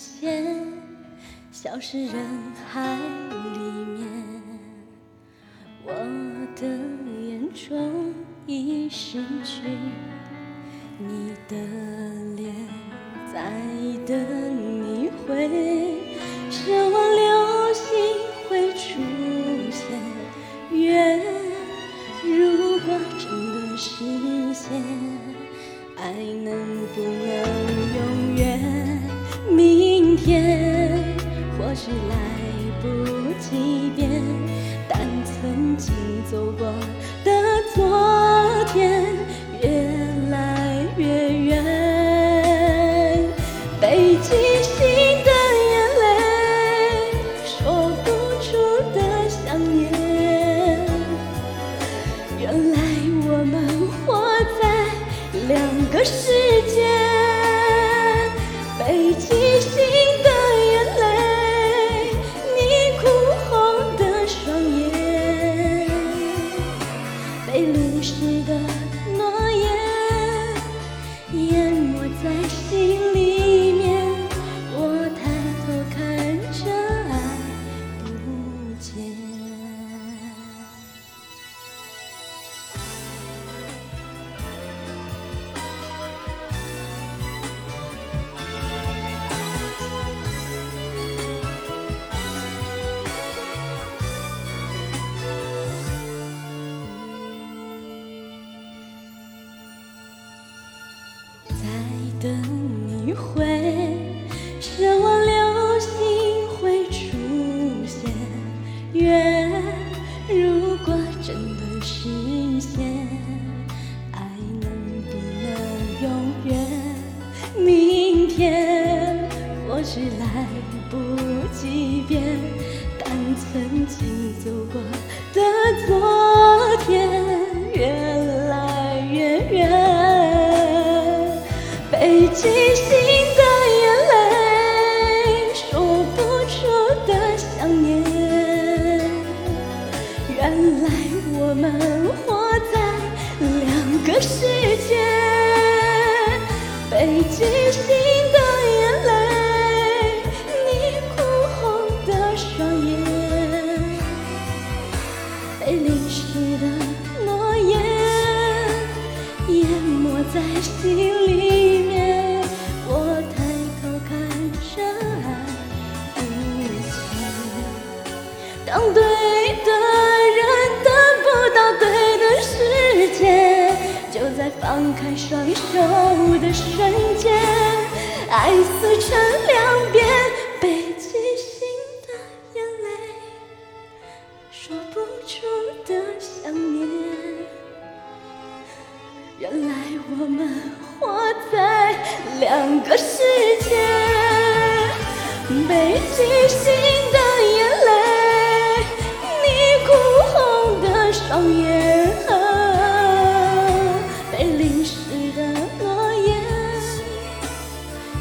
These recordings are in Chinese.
现，消失人海里面。我的眼中已失去你的脸，在等你回，奢望流星会出现。愿如果真的实现，爱能不能永远？明天或许来不及变，但曾经走过的昨天越来越远。北极星的眼泪，说不出的想念。原来我们活在两个世会，奢望流星会出现。愿如果真的实现，爱能不能永远？明天或许来不及变，北极星的眼泪，说不出的想念。原来我们活在两个世界。北极星的眼泪，你哭红的双眼，被淋湿的诺言淹没在心里面。当对的人等不到对的时间，就在放开双手的瞬间，爱撕成两边。北极星的眼泪，说不出的想念。原来我们活在两个世界，北极星的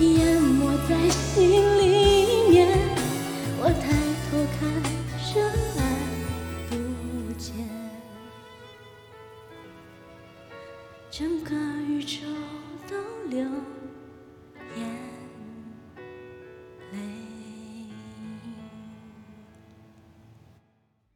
淹没在心里面。我抬头看，深爱不见，整个宇宙都留。